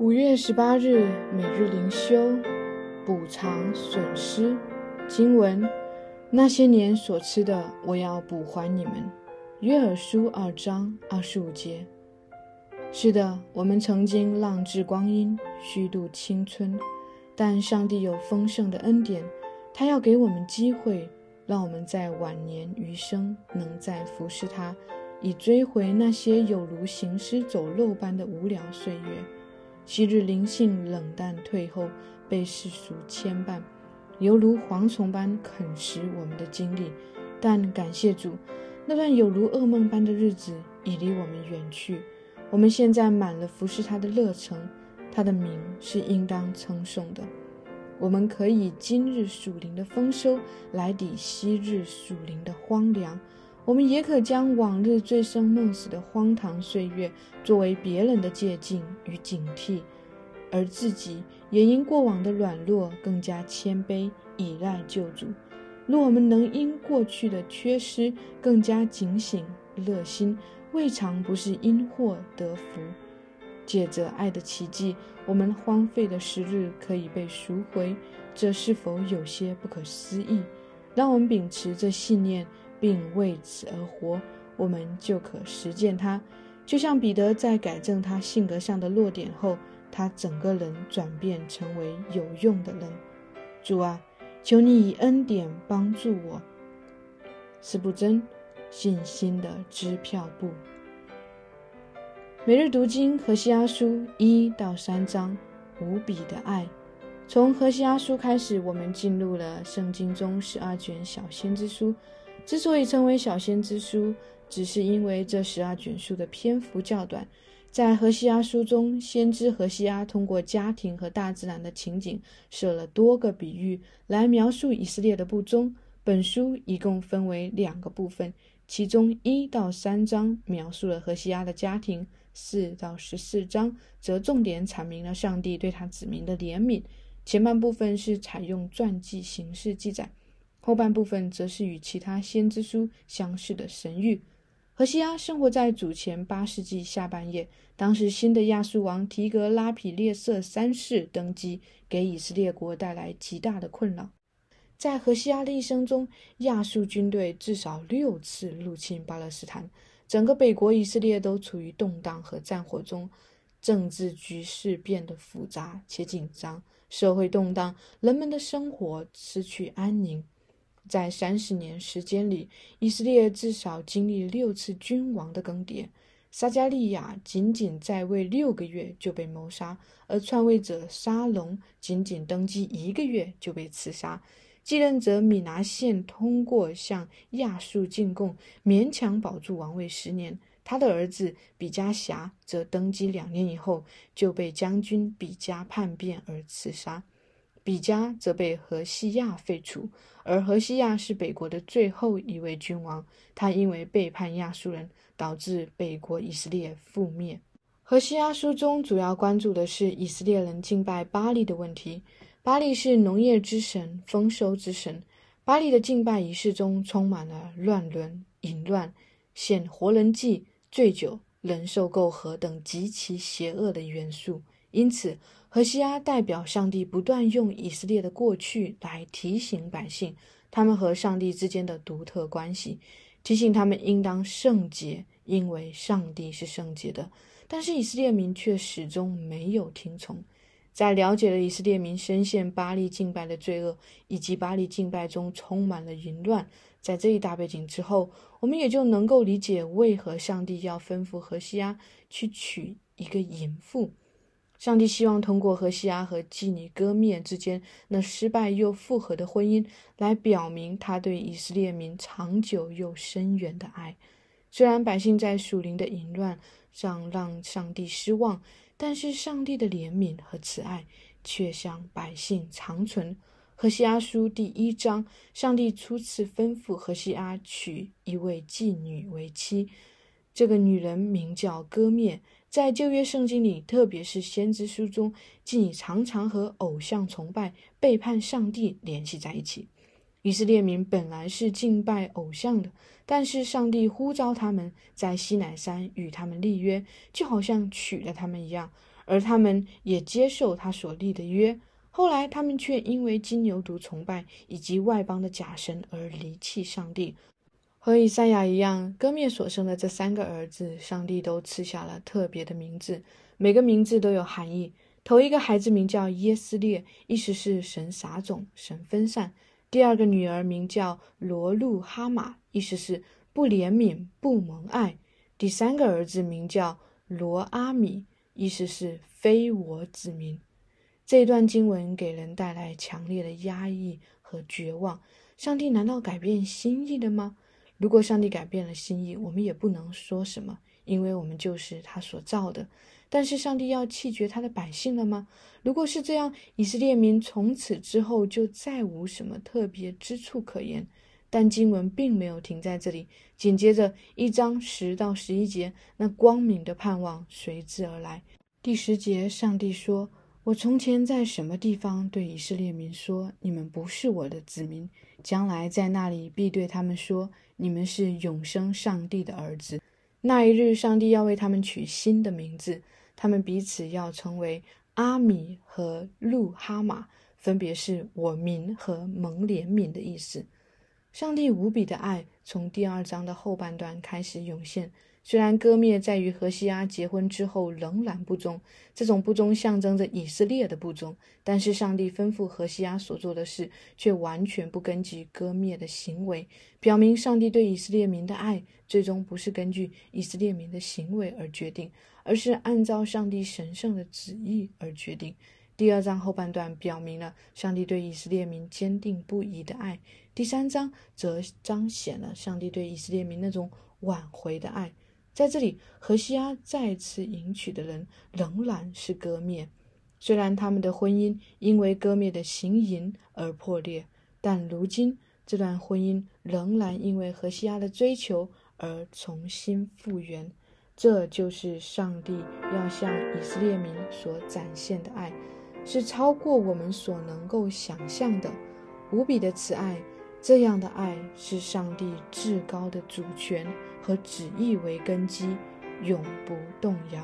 五月十八日，每日灵修，补偿损失。经文：那些年所吃的，我要补还你们。约珥书二章二十五节。是的，我们曾经浪掷光阴，虚度青春，但上帝有丰盛的恩典，他要给我们机会，让我们在晚年余生能再服侍他，以追回那些有如行尸走肉般的无聊岁月。昔日灵性冷淡退后，被世俗牵绊，犹如蝗虫般啃食我们的精力。但感谢主，那段有如噩梦般的日子已离我们远去。我们现在满了服侍他的热诚，他的名是应当称颂的。我们可以今日属灵的丰收来抵昔日属灵的荒凉。我们也可将往日醉生梦死的荒唐岁月作为别人的借鉴与警惕，而自己也因过往的软弱更加谦卑，依赖救主。若我们能因过去的缺失更加警醒、热心，未尝不是因祸得福。借着爱的奇迹，我们荒废的时日可以被赎回，这是否有些不可思议？让我们秉持着信念。并为此而活，我们就可实践它。就像彼得在改正他性格上的弱点后，他整个人转变成为有用的人。主啊，求你以恩典帮助我。是不真信心的支票簿。每日读经何西阿书一到三章，无比的爱。从何西阿书开始，我们进入了圣经中十二卷小先知书。之所以称为小先知书，只是因为这十二卷书的篇幅较短。在何西阿书中，先知何西阿通过家庭和大自然的情景，设了多个比喻来描述以色列的不忠。本书一共分为两个部分，其中一到三章描述了何西阿的家庭，四到十四章则重点阐明了上帝对他子民的怜悯。前半部分是采用传记形式记载。后半部分则是与其他先知书相似的神谕。何西阿生活在主前八世纪下半叶，当时新的亚述王提格拉匹列色三世登基，给以色列国带来极大的困扰。在何西阿的一生中，亚述军队至少六次入侵巴勒斯坦，整个北国以色列都处于动荡和战火中，政治局势变得复杂且紧张，社会动荡，人们的生活失去安宁。在三十年时间里，以色列至少经历六次君王的更迭。撒加利亚仅仅在位六个月就被谋杀，而篡位者沙龙仅仅登基一个月就被刺杀。继任者米拿现通过向亚述进贡，勉强保住王位十年。他的儿子比加辖则登基两年以后就被将军比加叛变而刺杀。比加则被何西亚废除，而何西亚是北国的最后一位君王。他因为背叛亚述人，导致北国以色列覆灭。何西亚书中主要关注的是以色列人敬拜巴利的问题。巴利是农业之神、丰收之神。巴利的敬拜仪式中充满了乱伦、淫乱、献活人祭、醉酒、人兽媾合等极其邪恶的元素。因此。何西阿代表上帝不断用以色列的过去来提醒百姓，他们和上帝之间的独特关系，提醒他们应当圣洁，因为上帝是圣洁的。但是以色列民却始终没有听从。在了解了以色列民深陷巴利敬拜的罪恶，以及巴利敬拜中充满了淫乱，在这一大背景之后，我们也就能够理解为何上帝要吩咐何西阿去娶一个淫妇。上帝希望通过何西阿和基尼哥灭之间那失败又复合的婚姻，来表明他对以色列民长久又深远的爱。虽然百姓在属灵的淫乱上让上帝失望，但是上帝的怜悯和慈爱却向百姓长存。何西阿书第一章，上帝初次吩咐何西阿娶一位妓女为妻，这个女人名叫歌灭。在旧约圣经里，特别是先知书中，竟常常和偶像崇拜、背叛上帝联系在一起。以色列民本来是敬拜偶像的，但是上帝呼召他们在西乃山与他们立约，就好像娶了他们一样。而他们也接受他所立的约。后来，他们却因为金牛犊崇拜以及外邦的假神而离弃上帝。和以赛亚一样，割灭所生的这三个儿子，上帝都赐下了特别的名字，每个名字都有含义。头一个孩子名叫耶斯列，意思是神撒种、神分散；第二个女儿名叫罗路哈玛，意思是不怜悯、不蒙爱；第三个儿子名叫罗阿米，意思是非我子民。这段经文给人带来强烈的压抑和绝望。上帝难道改变心意了吗？如果上帝改变了心意，我们也不能说什么，因为我们就是他所造的。但是上帝要弃绝他的百姓了吗？如果是这样，以色列民从此之后就再无什么特别之处可言。但经文并没有停在这里，紧接着一章十到十一节，那光明的盼望随之而来。第十节，上帝说。我从前在什么地方对以色列民说：“你们不是我的子民。”将来在那里必对他们说：“你们是永生上帝的儿子。”那一日，上帝要为他们取新的名字，他们彼此要成为阿米和路哈马，分别是我民和蒙怜悯的意思。上帝无比的爱从第二章的后半段开始涌现。虽然割灭在于何西阿结婚之后仍然不忠，这种不忠象征着以色列的不忠，但是上帝吩咐何西阿所做的事却完全不根据割灭的行为，表明上帝对以色列民的爱最终不是根据以色列民的行为而决定，而是按照上帝神圣的旨意而决定。第二章后半段表明了上帝对以色列民坚定不移的爱，第三章则彰显了上帝对以色列民那种挽回的爱。在这里，何西阿再次迎娶的人仍然是割灭。虽然他们的婚姻因为割灭的行淫而破裂，但如今这段婚姻仍然因为何西阿的追求而重新复原。这就是上帝要向以色列民所展现的爱，是超过我们所能够想象的无比的慈爱。这样的爱是上帝至高的主权和旨意为根基，永不动摇。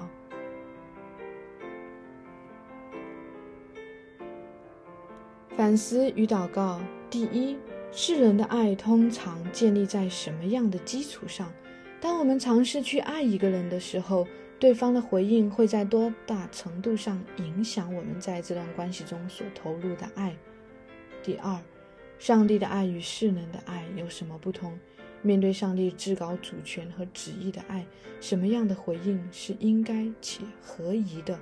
反思与祷告：第一，世人的爱通常建立在什么样的基础上？当我们尝试去爱一个人的时候，对方的回应会在多大程度上影响我们在这段关系中所投入的爱？第二。上帝的爱与世人的爱有什么不同？面对上帝至高主权和旨意的爱，什么样的回应是应该且合宜的？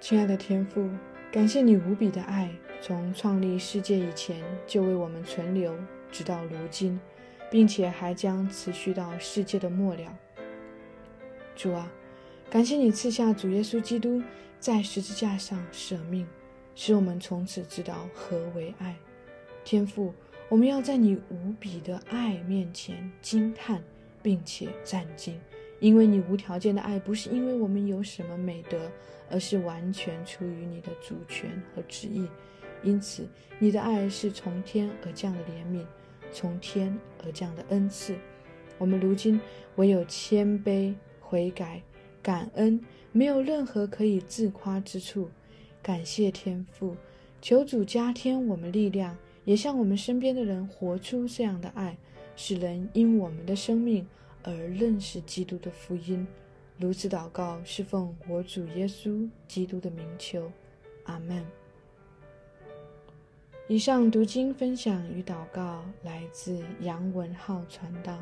亲爱的天父，感谢你无比的爱，从创立世界以前就为我们存留，直到如今，并且还将持续到世界的末了。主啊，感谢你赐下主耶稣基督在十字架上舍命。使我们从此知道何为爱，天父，我们要在你无比的爱面前惊叹，并且战惊，因为你无条件的爱不是因为我们有什么美德，而是完全出于你的主权和旨意。因此，你的爱是从天而降的怜悯，从天而降的恩赐。我们如今唯有谦卑、悔改、感恩，没有任何可以自夸之处。感谢天父，求主加添我们力量，也向我们身边的人活出这样的爱，使人因我们的生命而认识基督的福音。如此祷告，是奉我主耶稣基督的名求，阿门。以上读经分享与祷告来自杨文浩传道。